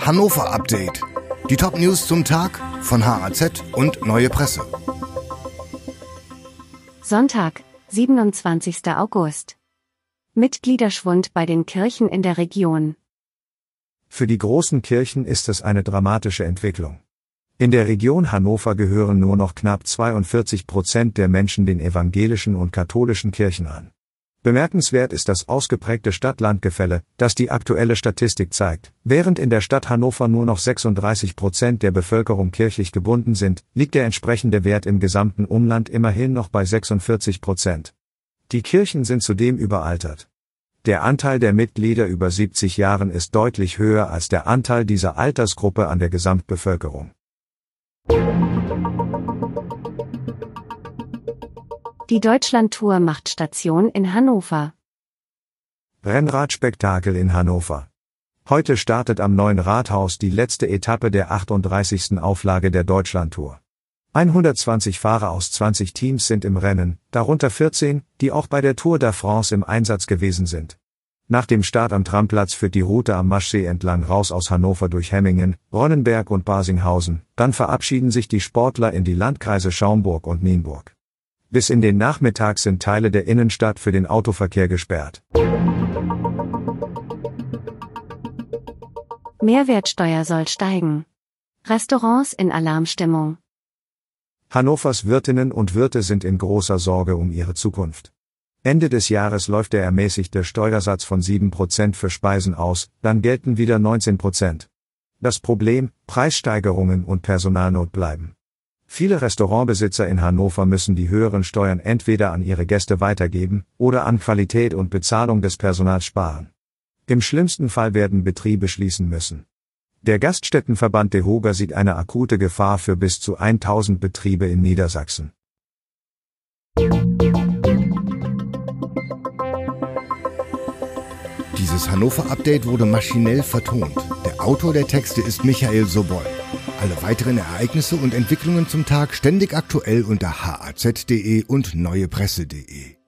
Hannover Update. Die Top News zum Tag von HAZ und Neue Presse. Sonntag, 27. August. Mitgliederschwund bei den Kirchen in der Region. Für die großen Kirchen ist es eine dramatische Entwicklung. In der Region Hannover gehören nur noch knapp 42 Prozent der Menschen den evangelischen und katholischen Kirchen an. Bemerkenswert ist das ausgeprägte Stadt-Land-Gefälle, das die aktuelle Statistik zeigt. Während in der Stadt Hannover nur noch 36 Prozent der Bevölkerung kirchlich gebunden sind, liegt der entsprechende Wert im gesamten Umland immerhin noch bei 46 Prozent. Die Kirchen sind zudem überaltert. Der Anteil der Mitglieder über 70 Jahren ist deutlich höher als der Anteil dieser Altersgruppe an der Gesamtbevölkerung. Die Deutschlandtour macht Station in Hannover. Rennradspektakel in Hannover. Heute startet am neuen Rathaus die letzte Etappe der 38. Auflage der Deutschlandtour. 120 Fahrer aus 20 Teams sind im Rennen, darunter 14, die auch bei der Tour de France im Einsatz gewesen sind. Nach dem Start am Tramplatz führt die Route am Maschsee entlang raus aus Hannover durch Hemmingen, Ronnenberg und Basinghausen, dann verabschieden sich die Sportler in die Landkreise Schaumburg und Nienburg. Bis in den Nachmittag sind Teile der Innenstadt für den Autoverkehr gesperrt. Mehrwertsteuer soll steigen. Restaurants in Alarmstimmung. Hannovers Wirtinnen und Wirte sind in großer Sorge um ihre Zukunft. Ende des Jahres läuft der ermäßigte Steuersatz von 7% für Speisen aus, dann gelten wieder 19%. Das Problem, Preissteigerungen und Personalnot bleiben. Viele Restaurantbesitzer in Hannover müssen die höheren Steuern entweder an ihre Gäste weitergeben oder an Qualität und Bezahlung des Personals sparen. Im schlimmsten Fall werden Betriebe schließen müssen. Der Gaststättenverband DeHoga sieht eine akute Gefahr für bis zu 1000 Betriebe in Niedersachsen. Dieses Hannover Update wurde maschinell vertont. Autor der Texte ist Michael Sobol. Alle weiteren Ereignisse und Entwicklungen zum Tag ständig aktuell unter haz.de und neuepresse.de.